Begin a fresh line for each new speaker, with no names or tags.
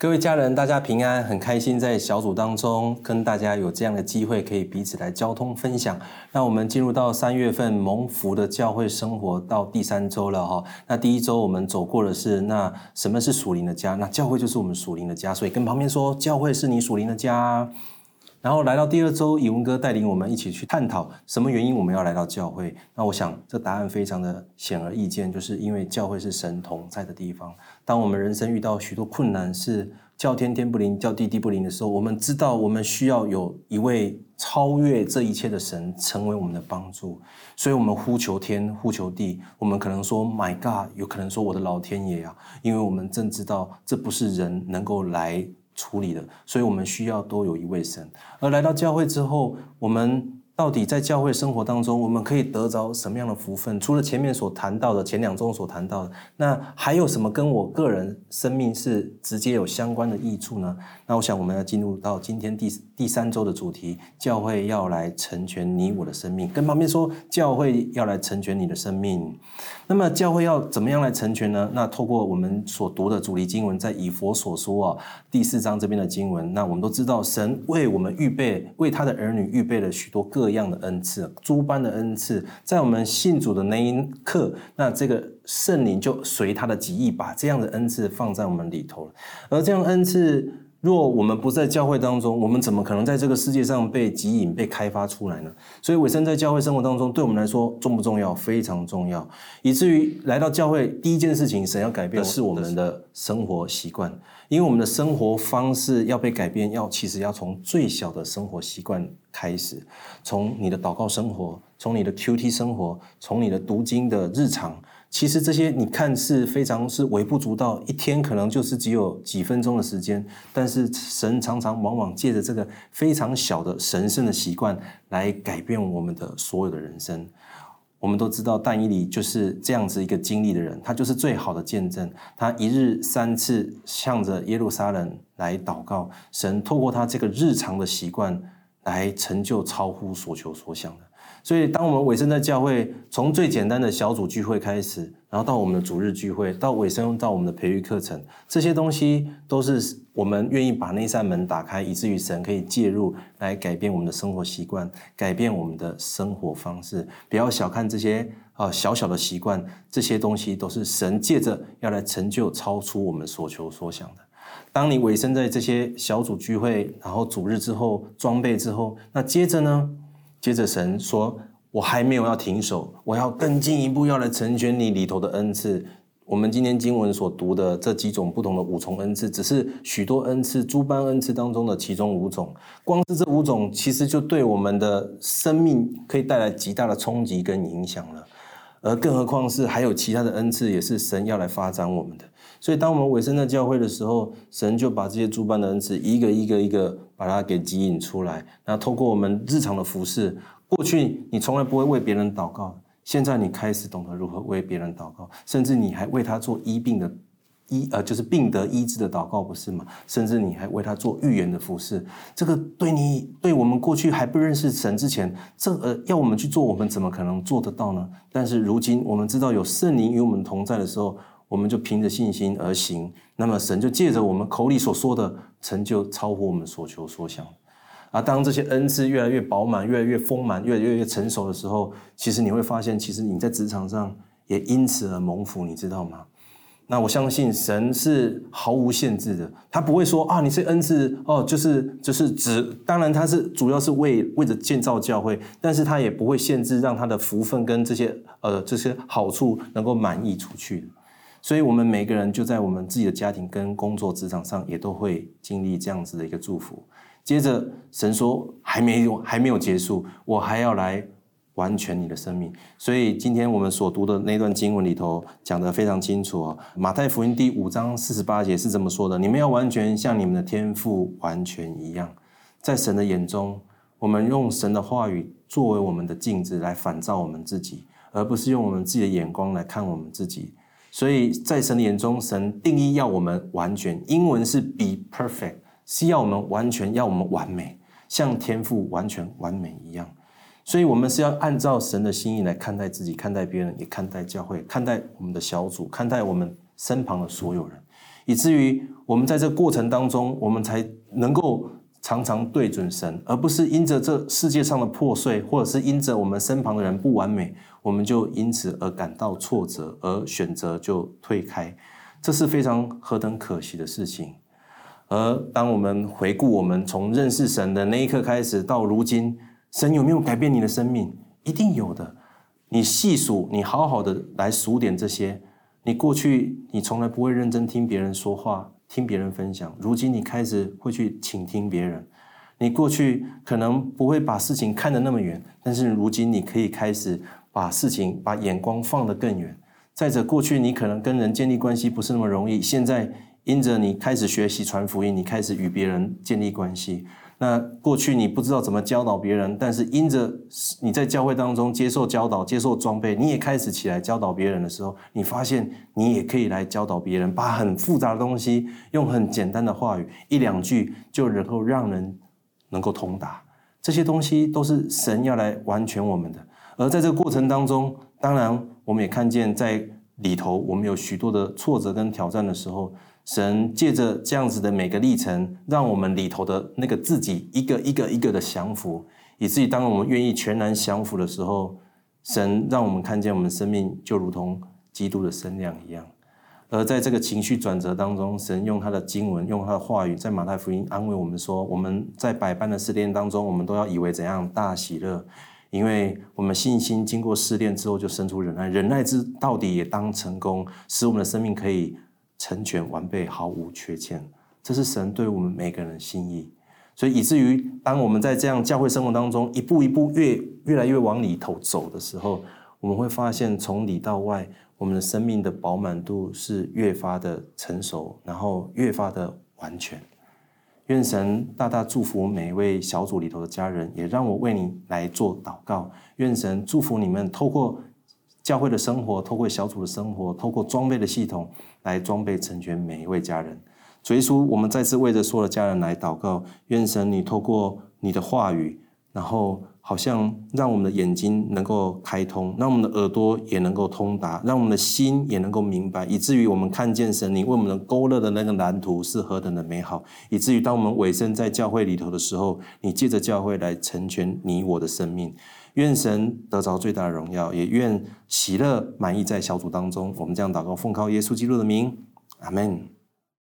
各位家人，大家平安，很开心在小组当中跟大家有这样的机会，可以彼此来交通分享。那我们进入到三月份蒙福的教会生活到第三周了哈。那第一周我们走过的是那什么是属灵的家？那教会就是我们属灵的家，所以跟旁边说，教会是你属灵的家。然后来到第二周，以文哥带领我们一起去探讨什么原因我们要来到教会。那我想这答案非常的显而易见，就是因为教会是神同在的地方。当我们人生遇到许多困难，是叫天天不灵，叫地地不灵的时候，我们知道我们需要有一位超越这一切的神成为我们的帮助。所以，我们呼求天，呼求地。我们可能说 “My God”，有可能说“我的老天爷啊”，因为我们正知道这不是人能够来。处理的，所以我们需要多有一位神。而来到教会之后，我们。到底在教会生活当中，我们可以得着什么样的福分？除了前面所谈到的，前两周所谈到的，那还有什么跟我个人生命是直接有相关的益处呢？那我想我们要进入到今天第第三周的主题：教会要来成全你我的生命。跟旁边说，教会要来成全你的生命。那么教会要怎么样来成全呢？那透过我们所读的主题经文，在以佛所说啊第四章这边的经文，那我们都知道，神为我们预备，为他的儿女预备了许多个个。样的恩赐，诸般的恩赐，在我们信主的那一刻，那这个圣灵就随他的旨意，把这样的恩赐放在我们里头了。而这样恩赐，若我们不在教会当中，我们怎么可能在这个世界上被吸引、被开发出来呢？所以，尾声在教会生活当中，对我们来说重不重要？非常重要，以至于来到教会第一件事情，神要改变的是我们的生活习惯。因为我们的生活方式要被改变，要其实要从最小的生活习惯开始，从你的祷告生活，从你的 Q T 生活，从你的读经的日常，其实这些你看是非常是微不足道，一天可能就是只有几分钟的时间，但是神常常往往借着这个非常小的神圣的习惯来改变我们的所有的人生。我们都知道，但以理就是这样子一个经历的人，他就是最好的见证。他一日三次向着耶路撒冷来祷告，神透过他这个日常的习惯来成就超乎所求所想的。所以，当我们尾声在教会，从最简单的小组聚会开始，然后到我们的主日聚会，到尾声到我们的培育课程，这些东西都是我们愿意把那扇门打开，以至于神可以介入来改变我们的生活习惯，改变我们的生活方式。不要小看这些啊小小的习惯，这些东西都是神借着要来成就超出我们所求所想的。当你尾声在这些小组聚会，然后主日之后装备之后，那接着呢？接着神说：“我还没有要停手，我要更进一步要来成全你里头的恩赐。我们今天经文所读的这几种不同的五重恩赐，只是许多恩赐诸般恩赐当中的其中五种。光是这五种，其实就对我们的生命可以带来极大的冲击跟影响了。而更何况是还有其他的恩赐，也是神要来发展我们的。所以，当我们委身在教会的时候，神就把这些诸般的恩赐一个一个一个。”把它给吸引出来，那透过我们日常的服饰，过去你从来不会为别人祷告，现在你开始懂得如何为别人祷告，甚至你还为他做医病的医呃，就是病得医治的祷告，不是吗？甚至你还为他做预言的服饰，这个对你对我们过去还不认识神之前，这呃要我们去做，我们怎么可能做得到呢？但是如今我们知道有圣灵与我们同在的时候。我们就凭着信心而行，那么神就借着我们口里所说的成就，超乎我们所求所想。啊，当这些恩赐越来越饱满、越来越丰满、越来越成熟的时候，其实你会发现，其实你在职场上也因此而蒙福，你知道吗？那我相信神是毫无限制的，他不会说啊，你是恩赐哦，就是就是只，当然他是主要是为为着建造教会，但是他也不会限制让他的福分跟这些呃这些好处能够满溢出去。所以，我们每个人就在我们自己的家庭跟工作职场上，也都会经历这样子的一个祝福。接着，神说还没有还没有结束，我还要来完全你的生命。所以，今天我们所读的那段经文里头讲得非常清楚啊。马太福音第五章四十八节是这么说的：你们要完全像你们的天赋完全一样。在神的眼中，我们用神的话语作为我们的镜子来反照我们自己，而不是用我们自己的眼光来看我们自己。所以在神的眼中，神定义要我们完全，英文是 be perfect，是要我们完全，要我们完美，像天赋完全完美一样。所以，我们是要按照神的心意来看待自己，看待别人，也看待教会，看待我们的小组，看待我们身旁的所有人。以至于我们在这过程当中，我们才能够常常对准神，而不是因着这世界上的破碎，或者是因着我们身旁的人不完美，我们就因此而感到挫折，而选择就退开。这是非常何等可惜的事情。而当我们回顾我们从认识神的那一刻开始到如今，神有没有改变你的生命？一定有的。你细数，你好好的来数点这些。你过去你从来不会认真听别人说话，听别人分享，如今你开始会去倾听别人。你过去可能不会把事情看得那么远，但是如今你可以开始把事情把眼光放得更远。再者，过去你可能跟人建立关系不是那么容易，现在因着你开始学习传福音，你开始与别人建立关系。那过去你不知道怎么教导别人，但是因着你在教会当中接受教导、接受装备，你也开始起来教导别人的时候，你发现你也可以来教导别人，把很复杂的东西用很简单的话语一两句就能够让人能够通达。这些东西都是神要来完全我们的。而在这个过程当中，当然我们也看见在里头我们有许多的挫折跟挑战的时候。神借着这样子的每个历程，让我们里头的那个自己一个一个一个的降服，以至于当我们愿意全然降服的时候，神让我们看见我们生命就如同基督的身量一样。而在这个情绪转折当中，神用他的经文，用他的话语，在马太福音安慰我们说：我们在百般的试炼当中，我们都要以为怎样大喜乐，因为我们信心经过试炼之后，就生出忍耐，忍耐之到底也当成功，使我们的生命可以。成全完备，毫无缺欠，这是神对我们每个人的心意。所以以至于当我们在这样教会生活当中，一步一步越越来越往里头走的时候，我们会发现从里到外，我们的生命的饱满度是越发的成熟，然后越发的完全。愿神大大祝福每一位小组里头的家人，也让我为你来做祷告。愿神祝福你们，透过。教会的生活，透过小组的生活，透过装备的系统来装备成全每一位家人。所以说，我们再次为着所有的家人来祷告，愿神你透过你的话语，然后好像让我们的眼睛能够开通，让我们的耳朵也能够通达，让我们的心也能够明白，以至于我们看见神你为我们勾勒的那个蓝图是何等的美好，以至于当我们委身在教会里头的时候，你借着教会来成全你我的生命。愿神得着最大的荣耀，也愿喜乐满意在小组当中。我们这样祷告，奉靠耶稣基督的名，阿门。